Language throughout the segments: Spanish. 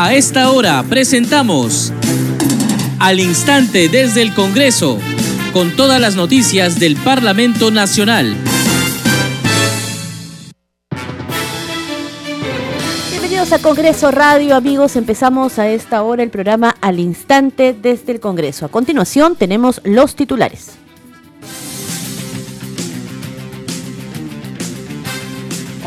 A esta hora presentamos Al Instante desde el Congreso, con todas las noticias del Parlamento Nacional. Bienvenidos a Congreso Radio, amigos. Empezamos a esta hora el programa Al Instante desde el Congreso. A continuación tenemos los titulares.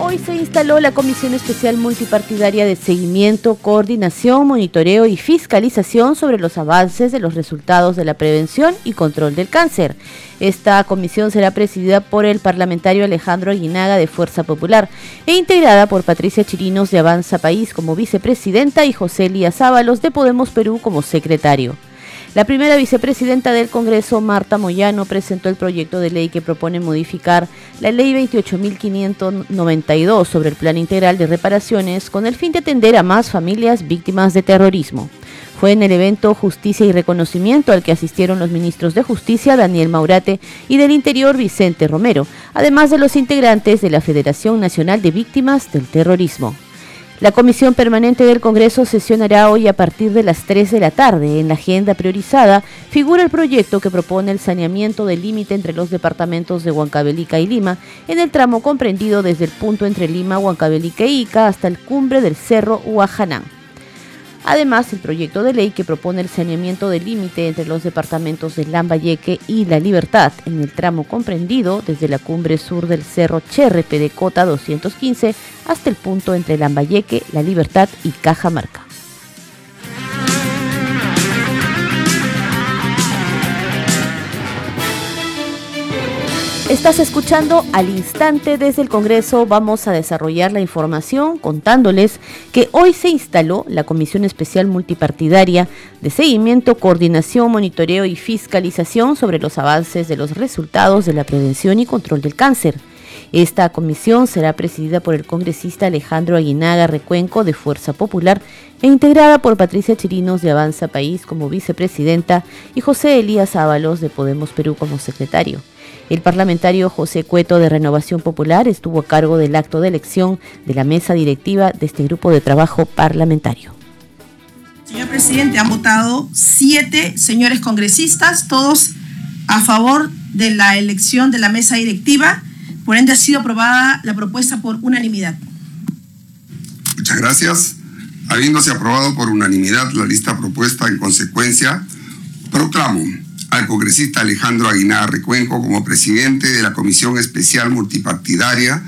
Hoy se instaló la Comisión Especial Multipartidaria de Seguimiento, Coordinación, Monitoreo y Fiscalización sobre los avances de los resultados de la prevención y control del cáncer. Esta comisión será presidida por el parlamentario Alejandro Aguinaga de Fuerza Popular e integrada por Patricia Chirinos de Avanza País como vicepresidenta y José Elías Ábalos de Podemos Perú como secretario. La primera vicepresidenta del Congreso, Marta Moyano, presentó el proyecto de ley que propone modificar la Ley 28.592 sobre el Plan Integral de Reparaciones con el fin de atender a más familias víctimas de terrorismo. Fue en el evento Justicia y Reconocimiento al que asistieron los ministros de Justicia Daniel Maurate y del Interior Vicente Romero, además de los integrantes de la Federación Nacional de Víctimas del Terrorismo. La Comisión Permanente del Congreso sesionará hoy a partir de las 3 de la tarde. En la agenda priorizada figura el proyecto que propone el saneamiento del límite entre los departamentos de Huancavelica y Lima, en el tramo comprendido desde el punto entre Lima, Huancavelica e Ica hasta el cumbre del cerro Huajanán. Además, el proyecto de ley que propone el saneamiento del límite entre los departamentos de Lambayeque y La Libertad en el tramo comprendido desde la cumbre sur del cerro Cherrepe de Cota 215 hasta el punto entre Lambayeque, La Libertad y Cajamarca. Estás escuchando al instante desde el Congreso. Vamos a desarrollar la información contándoles que hoy se instaló la Comisión Especial Multipartidaria de Seguimiento, Coordinación, Monitoreo y Fiscalización sobre los avances de los resultados de la prevención y control del cáncer. Esta comisión será presidida por el congresista Alejandro Aguinaga Recuenco de Fuerza Popular e integrada por Patricia Chirinos de Avanza País como vicepresidenta y José Elías Ábalos de Podemos Perú como secretario. El parlamentario José Cueto de Renovación Popular estuvo a cargo del acto de elección de la mesa directiva de este grupo de trabajo parlamentario. Señor presidente, han votado siete señores congresistas, todos a favor de la elección de la mesa directiva. Por ende, ha sido aprobada la propuesta por unanimidad. Muchas gracias. Habiéndose aprobado por unanimidad la lista propuesta en consecuencia, proclamo al congresista Alejandro Aguinaga Recuenco como presidente de la Comisión Especial Multipartidaria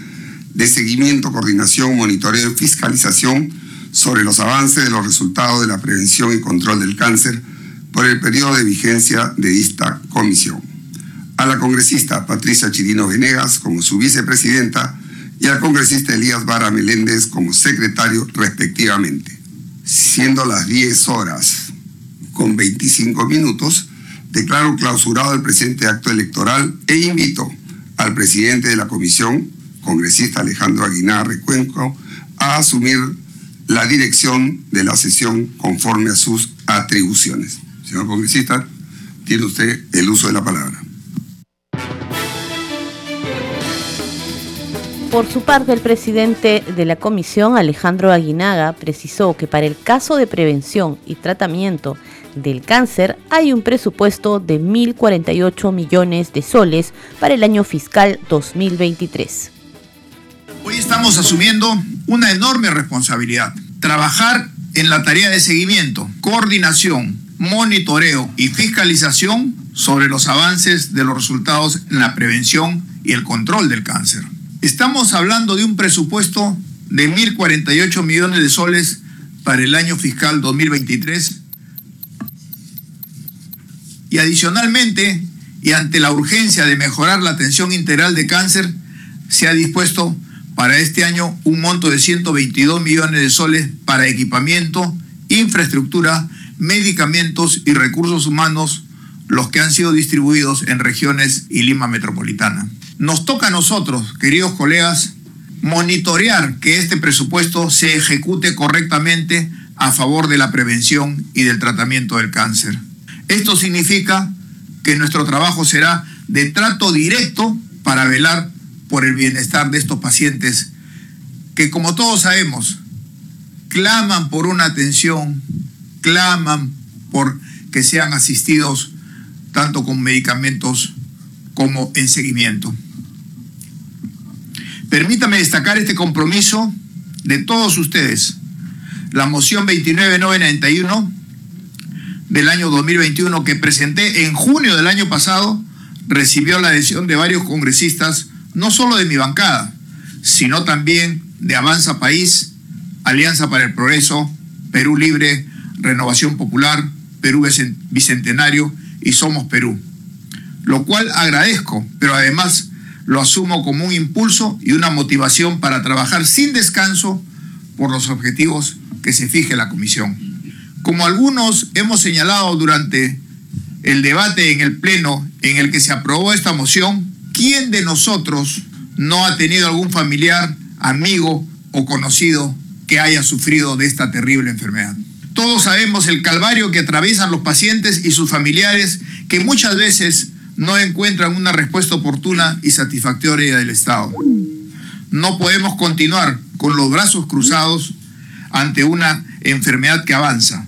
de Seguimiento, Coordinación, Monitoreo y Fiscalización sobre los avances de los resultados de la prevención y control del cáncer por el periodo de vigencia de esta comisión. A la congresista Patricia Chirino Venegas como su vicepresidenta y al congresista Elías Vara Meléndez como secretario respectivamente. Siendo las 10 horas con 25 minutos, declaro clausurado el presente acto electoral e invito al presidente de la comisión, congresista Alejandro Aguinar Recuenco, a asumir la dirección de la sesión conforme a sus atribuciones. Señor congresista, tiene usted el uso de la palabra. Por su parte, el presidente de la comisión, Alejandro Aguinaga, precisó que para el caso de prevención y tratamiento del cáncer hay un presupuesto de 1.048 millones de soles para el año fiscal 2023. Hoy estamos asumiendo una enorme responsabilidad. Trabajar en la tarea de seguimiento, coordinación, monitoreo y fiscalización sobre los avances de los resultados en la prevención y el control del cáncer. Estamos hablando de un presupuesto de 1.048 millones de soles para el año fiscal 2023 y adicionalmente, y ante la urgencia de mejorar la atención integral de cáncer, se ha dispuesto para este año un monto de 122 millones de soles para equipamiento, infraestructura, medicamentos y recursos humanos, los que han sido distribuidos en regiones y Lima Metropolitana. Nos toca a nosotros, queridos colegas, monitorear que este presupuesto se ejecute correctamente a favor de la prevención y del tratamiento del cáncer. Esto significa que nuestro trabajo será de trato directo para velar por el bienestar de estos pacientes que como todos sabemos, claman por una atención, claman por que sean asistidos tanto con medicamentos como en seguimiento. Permítame destacar este compromiso de todos ustedes. La moción 29991 del año 2021 que presenté en junio del año pasado recibió la adhesión de varios congresistas, no solo de mi bancada, sino también de Avanza País, Alianza para el Progreso, Perú Libre, Renovación Popular, Perú Bicentenario y Somos Perú. Lo cual agradezco, pero además lo asumo como un impulso y una motivación para trabajar sin descanso por los objetivos que se fije la Comisión. Como algunos hemos señalado durante el debate en el Pleno en el que se aprobó esta moción, ¿quién de nosotros no ha tenido algún familiar, amigo o conocido que haya sufrido de esta terrible enfermedad. Todos sabemos el calvario que atraviesan los pacientes y sus familiares que muchas veces no encuentran una respuesta oportuna y satisfactoria del Estado. No podemos continuar con los brazos cruzados ante una enfermedad que avanza.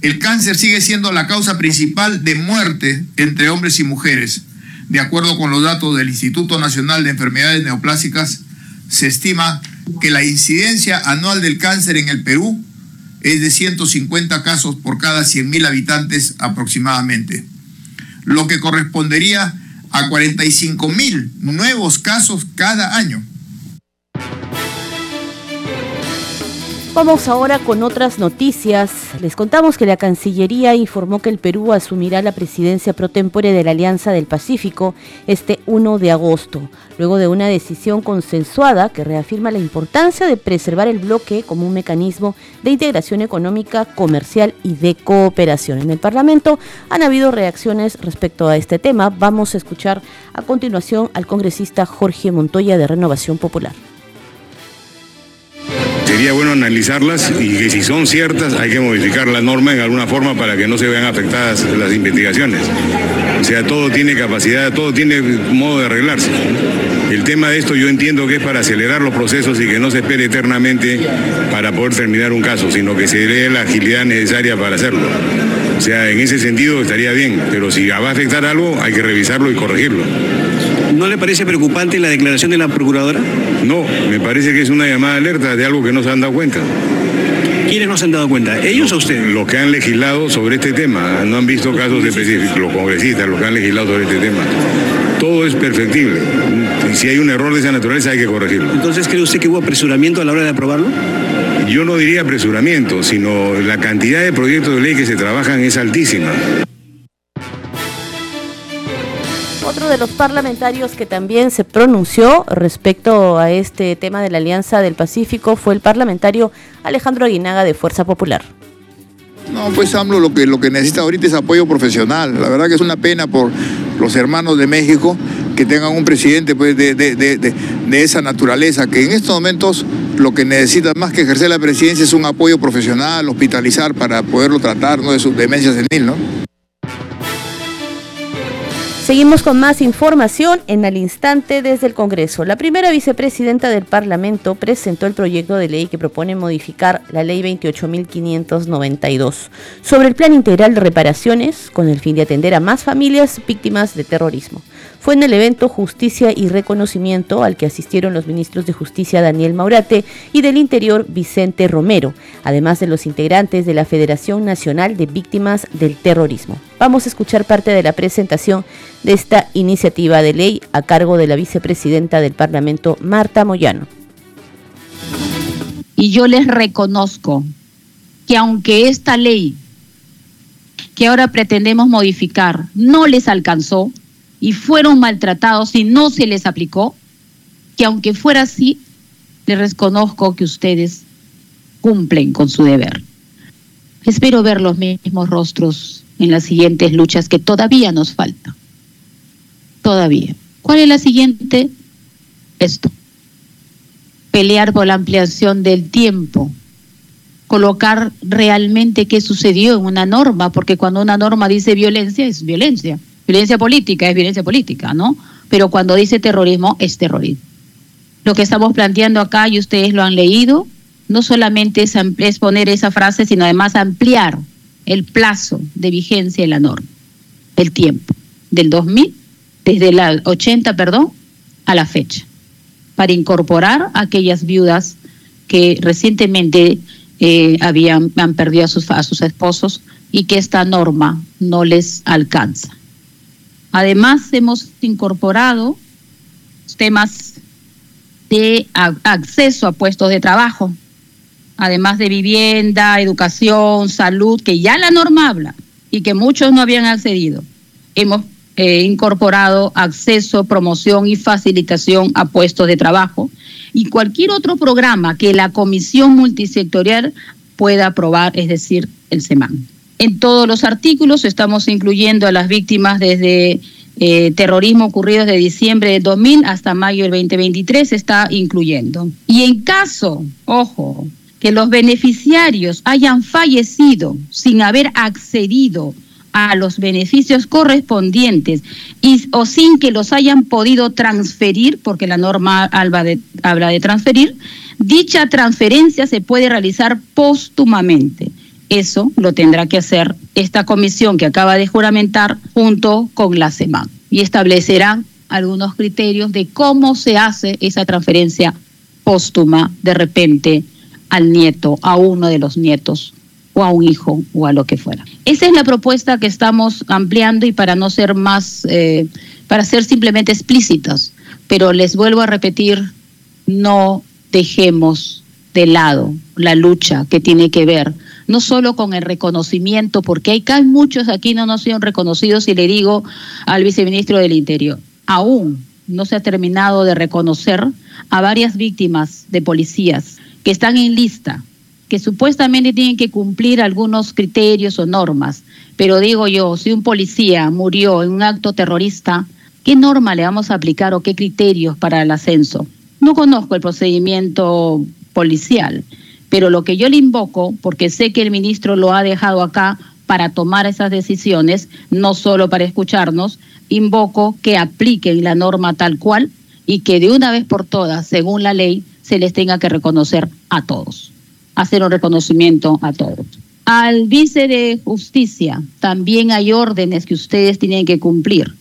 El cáncer sigue siendo la causa principal de muerte entre hombres y mujeres. De acuerdo con los datos del Instituto Nacional de Enfermedades Neoplásicas, se estima que la incidencia anual del cáncer en el Perú es de 150 casos por cada 100.000 habitantes aproximadamente, lo que correspondería a 45.000 nuevos casos cada año. Vamos ahora con otras noticias. Les contamos que la Cancillería informó que el Perú asumirá la presidencia pro tempore de la Alianza del Pacífico este 1 de agosto, luego de una decisión consensuada que reafirma la importancia de preservar el bloque como un mecanismo de integración económica, comercial y de cooperación. En el Parlamento han habido reacciones respecto a este tema. Vamos a escuchar a continuación al congresista Jorge Montoya de Renovación Popular sería bueno analizarlas y que si son ciertas hay que modificar la norma en alguna forma para que no se vean afectadas las investigaciones. O sea, todo tiene capacidad, todo tiene modo de arreglarse. El tema de esto yo entiendo que es para acelerar los procesos y que no se espere eternamente para poder terminar un caso, sino que se dé la agilidad necesaria para hacerlo. O sea, en ese sentido estaría bien, pero si va a afectar algo hay que revisarlo y corregirlo. ¿No le parece preocupante la declaración de la procuradora? No, me parece que es una llamada alerta de algo que no se han dado cuenta. ¿Quiénes no se han dado cuenta? ¿Ellos o usted? Los que han legislado sobre este tema. No han visto casos específicos. Los congresistas, los que han legislado sobre este tema. Todo es perfectible. Y si hay un error de esa naturaleza hay que corregirlo. Entonces, ¿cree usted que hubo apresuramiento a la hora de aprobarlo? Yo no diría apresuramiento, sino la cantidad de proyectos de ley que se trabajan es altísima. Otro de los parlamentarios que también se pronunció respecto a este tema de la Alianza del Pacífico fue el parlamentario Alejandro Aguinaga de Fuerza Popular. No, pues AMLO lo que, lo que necesita ahorita es apoyo profesional. La verdad que es una pena por los hermanos de México que tengan un presidente pues, de, de, esa naturaleza, que en estos momentos lo que necesita más que ejercer la presidencia es un apoyo profesional, hospitalizar para poderlo tratar ¿no? de su demencia senil, ¿no? Seguimos con más información en el instante desde el Congreso. La primera vicepresidenta del Parlamento presentó el proyecto de ley que propone modificar la ley 28.592 sobre el plan integral de reparaciones con el fin de atender a más familias víctimas de terrorismo fue en el evento Justicia y Reconocimiento al que asistieron los ministros de Justicia Daniel Maurate y del Interior Vicente Romero, además de los integrantes de la Federación Nacional de Víctimas del Terrorismo. Vamos a escuchar parte de la presentación de esta iniciativa de ley a cargo de la vicepresidenta del Parlamento, Marta Moyano. Y yo les reconozco que aunque esta ley que ahora pretendemos modificar no les alcanzó, y fueron maltratados y no se les aplicó, que aunque fuera así, les reconozco que ustedes cumplen con su deber. Espero ver los mismos rostros en las siguientes luchas que todavía nos faltan. Todavía. ¿Cuál es la siguiente? Esto. Pelear por la ampliación del tiempo. Colocar realmente qué sucedió en una norma, porque cuando una norma dice violencia, es violencia. Violencia política es violencia política, ¿no? Pero cuando dice terrorismo, es terrorismo. Lo que estamos planteando acá, y ustedes lo han leído, no solamente es, es poner esa frase, sino además ampliar el plazo de vigencia de la norma, el tiempo, del 2000, desde la 80, perdón, a la fecha, para incorporar a aquellas viudas que recientemente eh, habían, han perdido a sus, a sus esposos y que esta norma no les alcanza. Además, hemos incorporado temas de acceso a puestos de trabajo, además de vivienda, educación, salud, que ya la norma habla y que muchos no habían accedido. Hemos eh, incorporado acceso, promoción y facilitación a puestos de trabajo y cualquier otro programa que la Comisión Multisectorial pueda aprobar, es decir, el SEMAN. En todos los artículos estamos incluyendo a las víctimas desde eh, terrorismo ocurrido de diciembre de 2000 hasta mayo del 2023 se está incluyendo. Y en caso, ojo, que los beneficiarios hayan fallecido sin haber accedido a los beneficios correspondientes y, o sin que los hayan podido transferir, porque la norma habla de, habla de transferir, dicha transferencia se puede realizar póstumamente. Eso lo tendrá que hacer esta comisión que acaba de juramentar junto con la SEMAN y establecerán algunos criterios de cómo se hace esa transferencia póstuma de repente al nieto, a uno de los nietos o a un hijo o a lo que fuera. Esa es la propuesta que estamos ampliando y para no ser más, eh, para ser simplemente explícitos, pero les vuelvo a repetir, no dejemos de lado la lucha que tiene que ver no solo con el reconocimiento, porque hay, muchos aquí no nos sido reconocidos y le digo al viceministro del Interior, aún no se ha terminado de reconocer a varias víctimas de policías que están en lista, que supuestamente tienen que cumplir algunos criterios o normas. Pero digo yo, si un policía murió en un acto terrorista, ¿qué norma le vamos a aplicar o qué criterios para el ascenso? No conozco el procedimiento policial, pero lo que yo le invoco, porque sé que el ministro lo ha dejado acá para tomar esas decisiones, no solo para escucharnos, invoco que apliquen la norma tal cual y que de una vez por todas, según la ley, se les tenga que reconocer a todos, hacer un reconocimiento a todos. Al vice de justicia también hay órdenes que ustedes tienen que cumplir.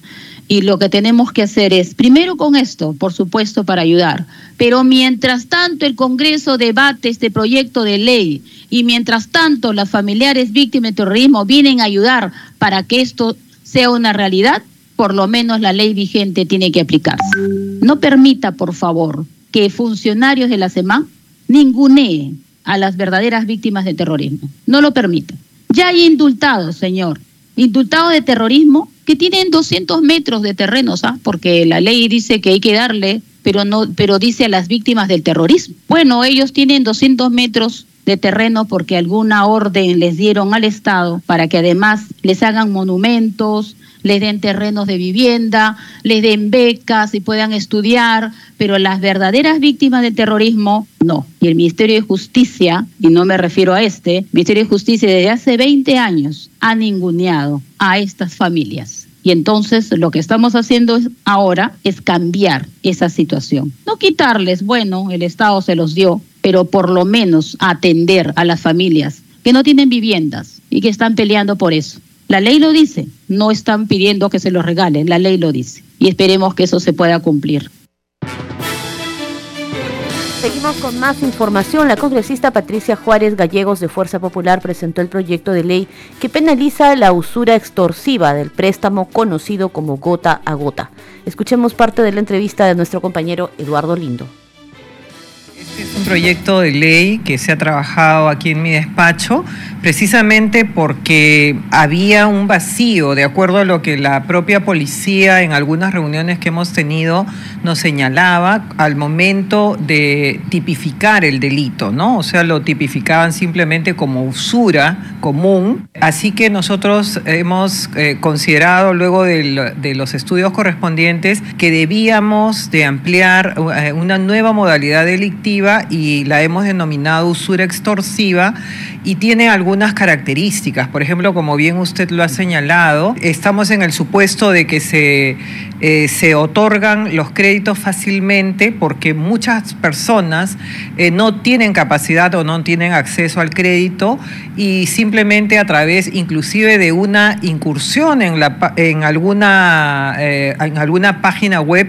Y lo que tenemos que hacer es, primero con esto, por supuesto, para ayudar, pero mientras tanto el Congreso debate este proyecto de ley y mientras tanto las familiares víctimas de terrorismo vienen a ayudar para que esto sea una realidad, por lo menos la ley vigente tiene que aplicarse. No permita, por favor, que funcionarios de la SEMAN ninguneen a las verdaderas víctimas de terrorismo. No lo permita. Ya hay indultados, señor, indultados de terrorismo que tienen 200 metros de terreno, ¿sabes? Porque la ley dice que hay que darle, pero no, pero dice a las víctimas del terrorismo. Bueno, ellos tienen 200 metros de terreno porque alguna orden les dieron al Estado para que además les hagan monumentos, les den terrenos de vivienda, les den becas y puedan estudiar, pero las verdaderas víctimas del terrorismo no. Y el Ministerio de Justicia, y no me refiero a este, el Ministerio de Justicia desde hace 20 años ha ninguneado a estas familias. Y entonces lo que estamos haciendo ahora es cambiar esa situación. No quitarles, bueno, el Estado se los dio, pero por lo menos atender a las familias que no tienen viviendas y que están peleando por eso. La ley lo dice, no están pidiendo que se los regalen, la ley lo dice. Y esperemos que eso se pueda cumplir. Seguimos con más información. La congresista Patricia Juárez Gallegos de Fuerza Popular presentó el proyecto de ley que penaliza la usura extorsiva del préstamo conocido como gota a gota. Escuchemos parte de la entrevista de nuestro compañero Eduardo Lindo. Este es un proyecto de ley que se ha trabajado aquí en mi despacho precisamente porque había un vacío, de acuerdo a lo que la propia policía en algunas reuniones que hemos tenido nos señalaba al momento de tipificar el delito, ¿no? O sea, lo tipificaban simplemente como usura común. Así que nosotros hemos eh, considerado luego de, los estudios correspondientes que debíamos de ampliar eh, una nueva modalidad delictiva extorsiva y la hemos denominado usura extorsiva y tiene algunas características. Por ejemplo, como bien usted lo ha señalado, estamos en el supuesto de que se, eh, se otorgan los créditos fácilmente porque muchas personas eh, no tienen capacidad o no tienen acceso al crédito y simplemente a través inclusive de una incursión en, la, en, alguna, eh, en alguna página web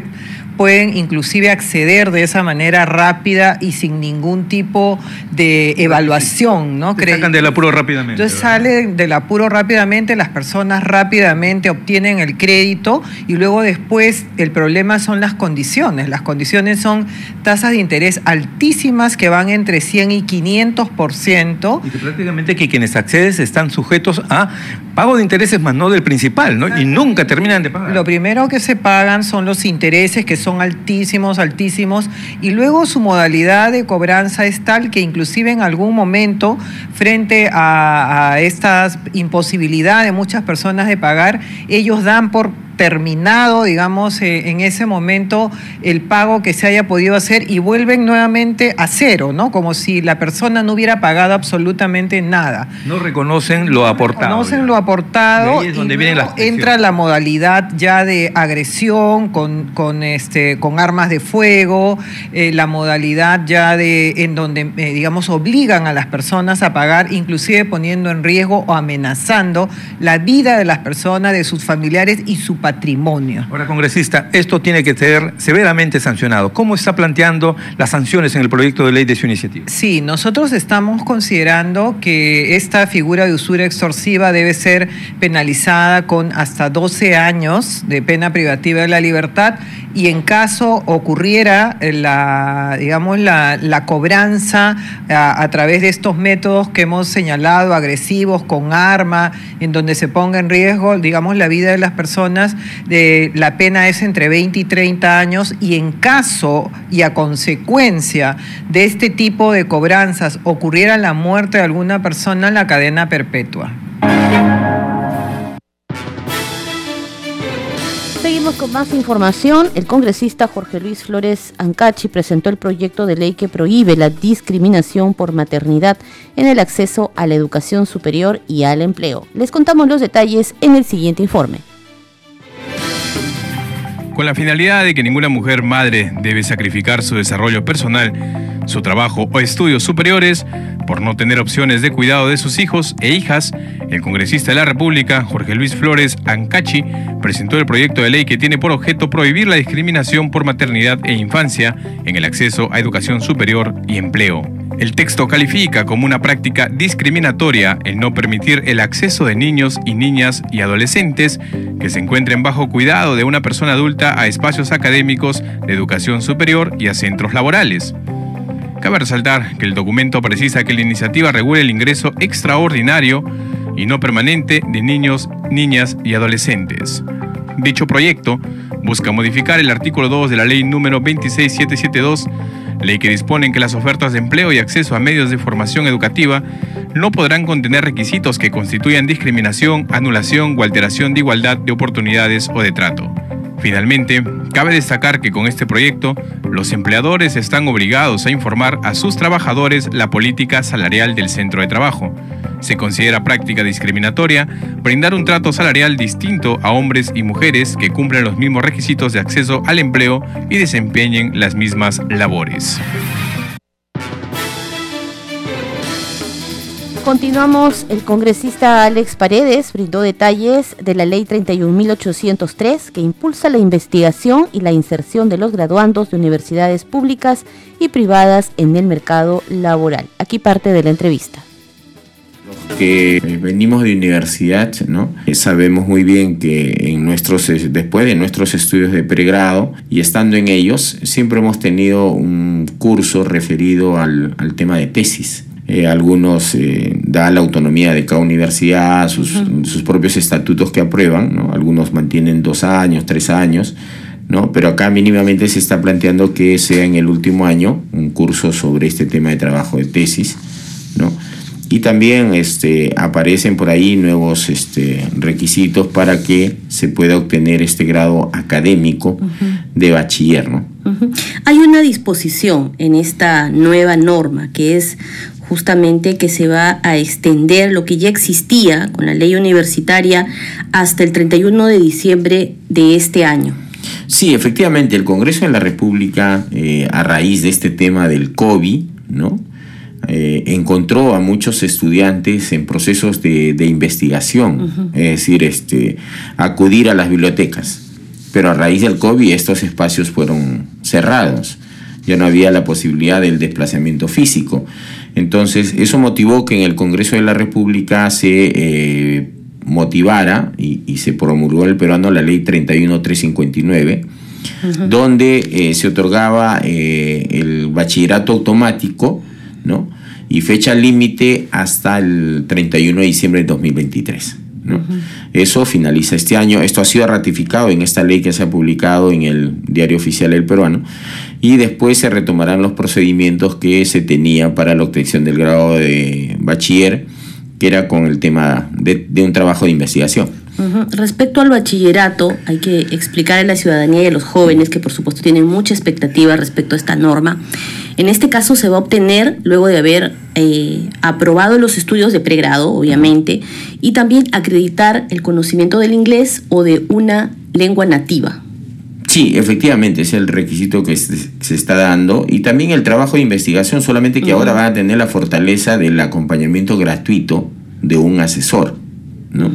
pueden inclusive acceder de esa manera rápida y sin ningún tipo de evaluación, ¿no? sacan del apuro rápidamente. Entonces salen del apuro rápidamente, las personas rápidamente obtienen el crédito y luego después el problema son las condiciones. Las condiciones son tasas de interés altísimas que van entre 100 y 500%. Y que prácticamente que quienes acceden están sujetos a pago de intereses más no del principal, ¿no? Y nunca terminan de pagar. Lo primero que se pagan son los intereses que son altísimos, altísimos, y luego su modalidad de cobranza es tal que inclusive en algún momento, frente a, a esta imposibilidad de muchas personas de pagar, ellos dan por terminado, digamos, eh, en ese momento el pago que se haya podido hacer y vuelven nuevamente a cero, ¿no? Como si la persona no hubiera pagado absolutamente nada. No reconocen lo aportado. Reconocen lo aportado y, donde entra la modalidad ya de agresión con, con, este, con armas de fuego, eh, la modalidad ya de en donde, eh, digamos, obligan a las personas a pagar, inclusive poniendo en riesgo o amenazando la vida de las personas, de sus familiares y su patrimonio. Ahora, congresista, esto tiene que ser severamente sancionado. ¿Cómo está planteando las sanciones en el proyecto de ley de su iniciativa? Sí, nosotros estamos considerando que esta figura de usura extorsiva debe ser penalizada con hasta 12 años de pena privativa de la libertad y en caso ocurriera la, digamos, la, cobranza a, a, través de estos métodos que hemos señalado, agresivos, con arma, en donde se ponga en riesgo, digamos, la vida de las personas, la pena es entre 20 y 30 años y en caso y a consecuencia de este tipo de cobranzas ocurriera la muerte de alguna persona, la cadena perpetua. Seguimos con más información. El congresista Jorge Luis Flores Ancachi presentó el proyecto de ley que prohíbe la discriminación por maternidad en el acceso a la educación superior y al empleo. Les contamos los detalles en el siguiente informe con la finalidad de que ninguna mujer madre debe sacrificar su desarrollo personal, su trabajo o estudios superiores por no tener opciones de cuidado de sus hijos e hijas, el congresista de la República, Jorge Luis Flores Ancachi, presentó el proyecto de ley que tiene por objeto prohibir la discriminación por maternidad e infancia en el acceso a educación superior y empleo. El texto califica como una práctica discriminatoria el no permitir el acceso de niños y niñas y adolescentes que se encuentren bajo cuidado de una persona adulta a espacios académicos de educación superior y a centros laborales. Cabe resaltar que el documento precisa que la iniciativa regula el ingreso extraordinario y no permanente de niños, niñas y adolescentes. Dicho proyecto busca modificar el artículo 2 de la ley número 26772 ley que dispone que las ofertas de empleo y acceso a medios de formación educativa no podrán contener requisitos que constituyan discriminación, anulación o alteración de igualdad de oportunidades o de trato. Finalmente, cabe destacar que con este proyecto, los empleadores están obligados a informar a sus trabajadores la política salarial del centro de trabajo. Se considera práctica discriminatoria brindar un trato salarial distinto a hombres y mujeres que cumplen los mismos requisitos de acceso al empleo y desempeñen las mismas labores. Continuamos, el congresista Alex Paredes brindó detalles de la ley 31.803 que impulsa la investigación y la inserción de los graduandos de universidades públicas y privadas en el mercado laboral. Aquí parte de la entrevista que venimos de universidad, ¿no? Eh, sabemos muy bien que en nuestros, después de nuestros estudios de pregrado y estando en ellos, siempre hemos tenido un curso referido al, al tema de tesis. Eh, algunos eh, da la autonomía de cada universidad, sus, sus propios estatutos que aprueban, ¿no? algunos mantienen dos años, tres años, ¿no? pero acá mínimamente se está planteando que sea en el último año un curso sobre este tema de trabajo de tesis. ¿no? Y también este, aparecen por ahí nuevos este, requisitos para que se pueda obtener este grado académico de bachiller. ¿no? Hay una disposición en esta nueva norma que es justamente que se va a extender lo que ya existía con la ley universitaria hasta el 31 de diciembre de este año. Sí, efectivamente, el Congreso de la República, eh, a raíz de este tema del COVID, ¿no? Eh, encontró a muchos estudiantes en procesos de, investigación, es decir, este, acudir a las bibliotecas. Pero a raíz del COVID estos espacios fueron cerrados, ya no había la posibilidad del desplazamiento físico. Entonces, eso motivó que en el Congreso de la República se eh, motivara y, se promulgó el peruano la ley 31359, donde eh, se otorgaba el bachillerato automático, ¿no? y fecha límite hasta el 31 de diciembre de 2023. Eso finaliza este año. Esto ha sido ratificado en esta ley que se ha publicado en el Diario Oficial del Peruano y después se retomarán los procedimientos que se tenía para la obtención del grado de bachiller, que era con el tema de, un trabajo de investigación. Respecto al bachillerato, hay que explicar a la ciudadanía y a los jóvenes que por supuesto tienen mucha expectativa respecto a esta norma. En este caso se va a obtener luego de haber eh, aprobado los estudios de pregrado, obviamente, y también acreditar el conocimiento del inglés o de una lengua nativa. Sí, efectivamente, es el requisito que se está dando. Y también el trabajo de investigación, solamente que ahora van a tener la fortaleza del acompañamiento gratuito de un asesor. ¿no?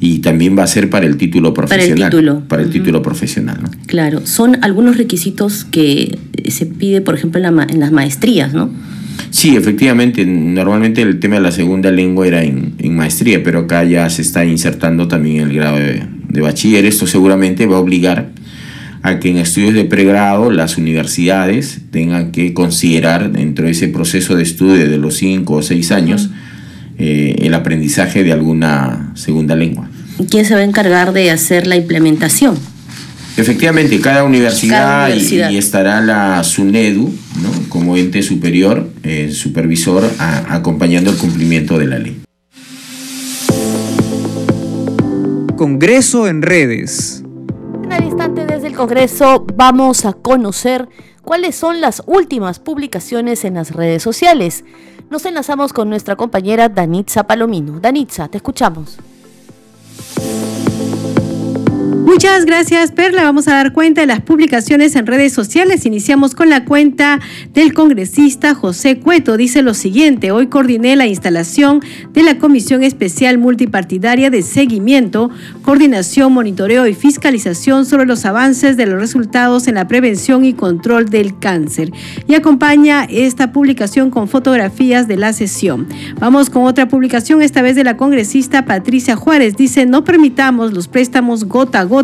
y también va a ser para el título profesional. Para el título. Para el título profesional, ¿no? Claro, son algunos requisitos que se pide, por ejemplo, en, las maestrías, ¿no? Sí, efectivamente, normalmente el tema de la segunda lengua era en, maestría, pero acá ya se está insertando también el grado de, de bachiller. Esto seguramente va a obligar a que en estudios de pregrado las universidades tengan que considerar dentro de ese proceso de estudio de los cinco o seis años, eh, el aprendizaje de alguna segunda lengua. ¿Quién se va a encargar de hacer la implementación? Efectivamente, cada universidad, Y, estará la SUNEDU ¿no? como ente superior, eh, supervisor, acompañando el cumplimiento de la ley. Congreso en redes. El instante desde el Congreso vamos a conocer cuáles son las últimas publicaciones en las redes sociales. Nos enlazamos con nuestra compañera Danitza Palomino. Danitza, te escuchamos. Muchas gracias, Perla. Vamos a dar cuenta de las publicaciones en redes sociales. Iniciamos con la cuenta del congresista José Cueto. Dice lo siguiente, hoy coordiné la instalación de la Comisión Especial Multipartidaria de Seguimiento, Coordinación, Monitoreo y Fiscalización sobre los avances de los resultados en la prevención y control del cáncer. Y acompaña esta publicación con fotografías de la sesión. Vamos con otra publicación, esta vez de la congresista Patricia Juárez. Dice, no permitamos los préstamos gota a gota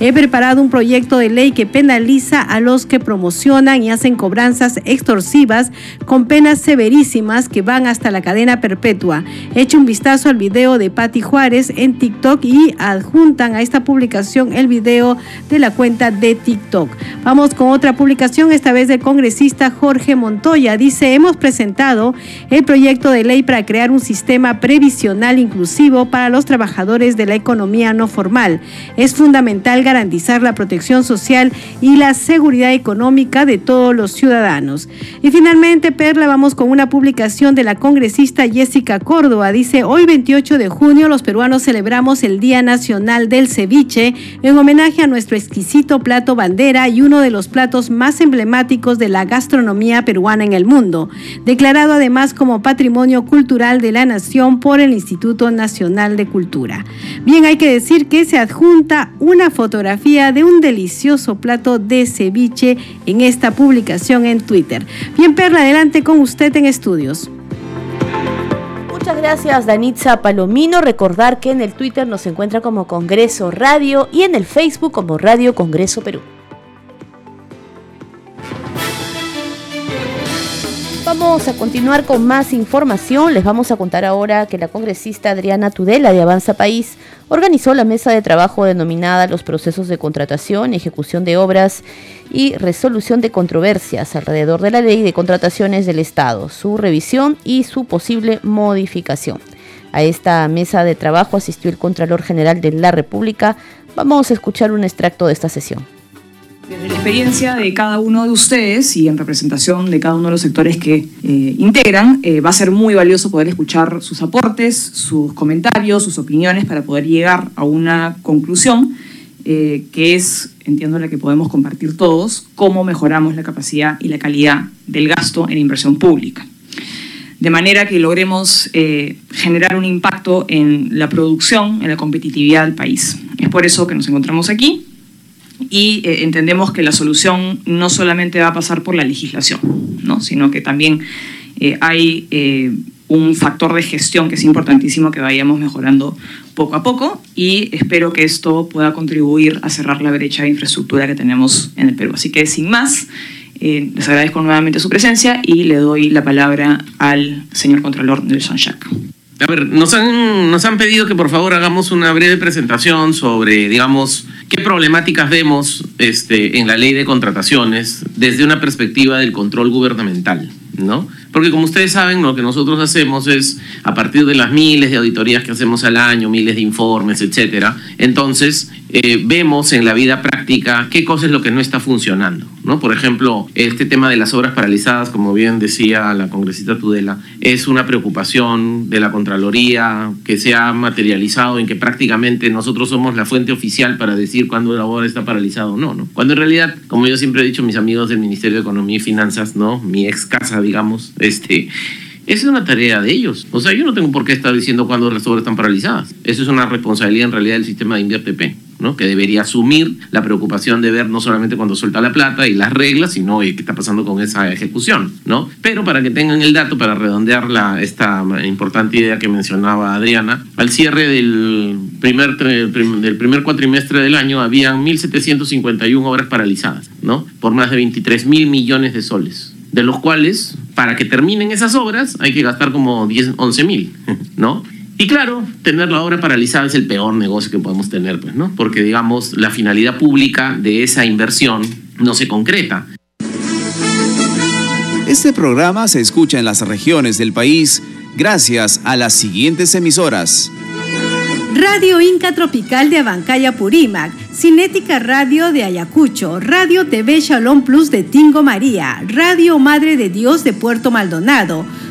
he preparado un proyecto de ley que penaliza a los que promocionan y hacen cobranzas extorsivas con penas severísimas que van hasta la cadena perpetua. He hecho un vistazo al video de Patti Juárez en TikTok y adjuntan a esta publicación el video de la cuenta de TikTok. Vamos con otra publicación, esta vez del congresista Jorge Montoya. Dice, hemos presentado el proyecto de ley para crear un sistema previsional inclusivo para los trabajadores de la economía no formal. Es fundamental garantizar la protección social y la seguridad económica de todos los ciudadanos. Y finalmente, Perla, vamos con una publicación de la congresista Jessica Córdoba. Dice, hoy 28 de junio los peruanos celebramos el Día Nacional del Ceviche en homenaje a nuestro exquisito plato bandera y uno de los platos más emblemáticos de la gastronomía peruana en el mundo, declarado además como Patrimonio Cultural de la Nación por el Instituto Nacional de Cultura. Bien, hay que decir que se adjunta una fotografía de un delicioso plato de ceviche en esta publicación en Twitter. Bien, Perla, adelante con usted en estudios. Muchas gracias, Danitza Palomino. Recordar que en el Twitter nos encuentra como Congreso Radio y en el Facebook como Radio Congreso Perú. Vamos a continuar con más información. Les vamos a contar ahora que la congresista Adriana Tudela de Avanza País organizó la mesa de trabajo denominada Los procesos de contratación, ejecución de obras y resolución de controversias alrededor de la ley de contrataciones del Estado, su revisión y su posible modificación. A esta mesa de trabajo asistió el Contralor General de la República. Vamos a escuchar un extracto de esta sesión Desde la experiencia de cada uno de ustedes y en representación de cada uno de los sectores que eh, integran, eh, va a ser muy valioso poder escuchar sus aportes, sus comentarios, sus opiniones para poder llegar a una conclusión eh, que es, entiendo, la que podemos compartir todos, cómo mejoramos la capacidad y la calidad del gasto en inversión pública. De manera que logremos generar un impacto en la producción, en la competitividad del país. Es por eso que nos encontramos aquí y eh, entendemos que la solución no solamente va a pasar por la legislación, ¿no? sino que también eh, hay eh, un factor de gestión que es importantísimo que vayamos mejorando poco a poco y espero que esto pueda contribuir a cerrar la brecha de infraestructura que tenemos en el Perú. Así que sin más, les agradezco nuevamente su presencia y le doy la palabra al señor Contralor Nelson Shack. A ver, nos han, nos han pedido que por favor hagamos una breve presentación sobre, digamos, qué problemáticas vemos este, en la ley de contrataciones desde una perspectiva del control gubernamental, ¿no? Porque como ustedes saben, lo que nosotros hacemos es, a partir de las miles de auditorías que hacemos al año, miles de informes, etcétera, entonces eh, vemos en la vida práctica qué cosa es lo que no está funcionando. ¿no? Por ejemplo, este tema de las obras paralizadas, como bien decía la congresista Tudela, es una preocupación de la Contraloría que se ha materializado en que prácticamente nosotros somos la fuente oficial para decir cuándo la obra está paralizada o no, no. Cuando en realidad, como yo siempre he dicho, mis amigos del Ministerio de Economía y Finanzas, ¿no? mi ex casa, digamos, este, esa es una tarea de ellos. O sea, yo no tengo por qué estar diciendo cuándo las obras están paralizadas. Eso es una responsabilidad en realidad del sistema de InvierTP, ¿no? que debería asumir la preocupación de ver no solamente cuando suelta la plata y las reglas, sino qué está pasando con esa ejecución. ¿no? Pero para que tengan el dato, para redondear la, esta importante idea que mencionaba Adriana, al cierre del primer, del primer cuatrimestre del año habían 1.751 obras paralizadas, ¿no? por más de 23 mil millones de soles de los cuales, para que terminen esas obras, hay que gastar como 10, 11 mil, ¿no? Y claro, tener la obra paralizada es el peor negocio que podemos tener, pues, ¿no? Porque, digamos, la finalidad pública de esa inversión no se concreta. Este programa se escucha en las regiones del país gracias a las siguientes emisoras. Radio Inca Tropical de Abancaya Purímac, Cinética Radio de Ayacucho, Radio TV Shalom Plus de Tingo María, Radio Madre de Dios de Puerto Maldonado,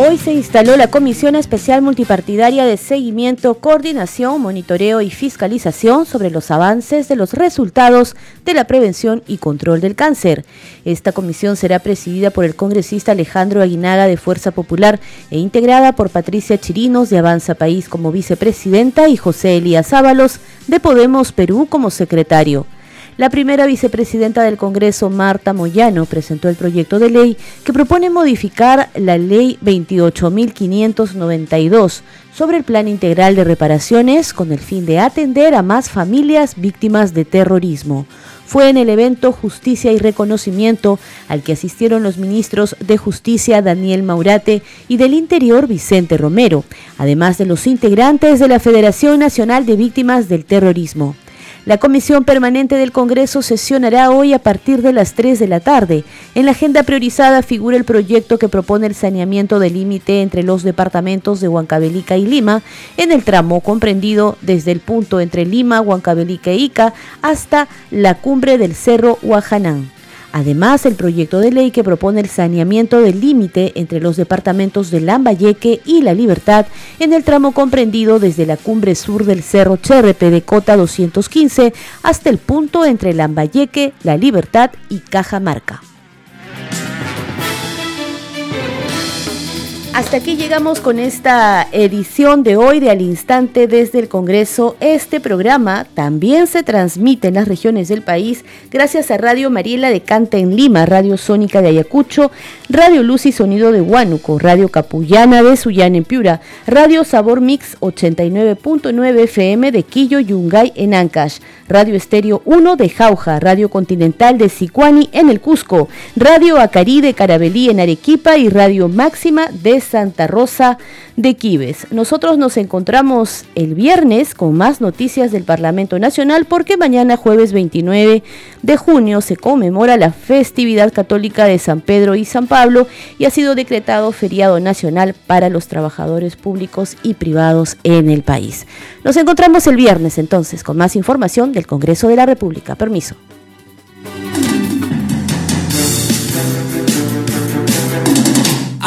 Hoy se instaló la Comisión Especial Multipartidaria de Seguimiento, Coordinación, Monitoreo y Fiscalización sobre los avances de los resultados de la prevención y control del cáncer. Esta comisión será presidida por el congresista Alejandro Aguinaga de Fuerza Popular e integrada por Patricia Chirinos de Avanza País como vicepresidenta y José Elías Ábalos de Podemos Perú como secretario. La primera vicepresidenta del Congreso, Marta Moyano, presentó el proyecto de ley que propone modificar la ley 28.592 sobre el Plan Integral de Reparaciones con el fin de atender a más familias víctimas de terrorismo. Fue en el evento Justicia y Reconocimiento al que asistieron los ministros de Justicia Daniel Maurate y del Interior Vicente Romero, además de los integrantes de la Federación Nacional de Víctimas del Terrorismo. La Comisión Permanente del Congreso sesionará hoy a partir de las 3 de la tarde. En la agenda priorizada figura el proyecto que propone el saneamiento del límite entre los departamentos de Huancavelica y Lima, en el tramo comprendido desde el punto entre Lima, Huancavelica e Ica hasta la cumbre del Cerro Huajanán. Además, el proyecto de ley que propone el saneamiento del límite entre los departamentos de Lambayeque y La Libertad en el tramo comprendido desde la cumbre sur del Cerro Cherrepe de Cota 215 hasta el punto entre Lambayeque, La Libertad y Cajamarca. Hasta aquí llegamos con esta edición de hoy de Al Instante desde el Congreso. Este programa también se transmite en las regiones del país gracias a Radio Mariela de Canta en Lima, Radio Sónica de Ayacucho, Radio Luz y Sonido de Huánuco, Radio Capullana de Sullán en Piura, Radio Sabor Mix 89.9 FM de Quillo Yungay en Ancash, Radio Estéreo 1 de Jauja, Radio Continental de Sicuani en el Cusco, Radio Acarí de Carabelí en Arequipa y Radio Máxima de Santa Rosa de Quibes. Nosotros nos encontramos el viernes con más noticias del Parlamento Nacional porque mañana jueves 29 de junio se conmemora la festividad católica de San Pedro y San Pablo y ha sido decretado feriado nacional para los trabajadores públicos y privados en el país. Nos encontramos el viernes entonces con más información del Congreso de la República. Permiso.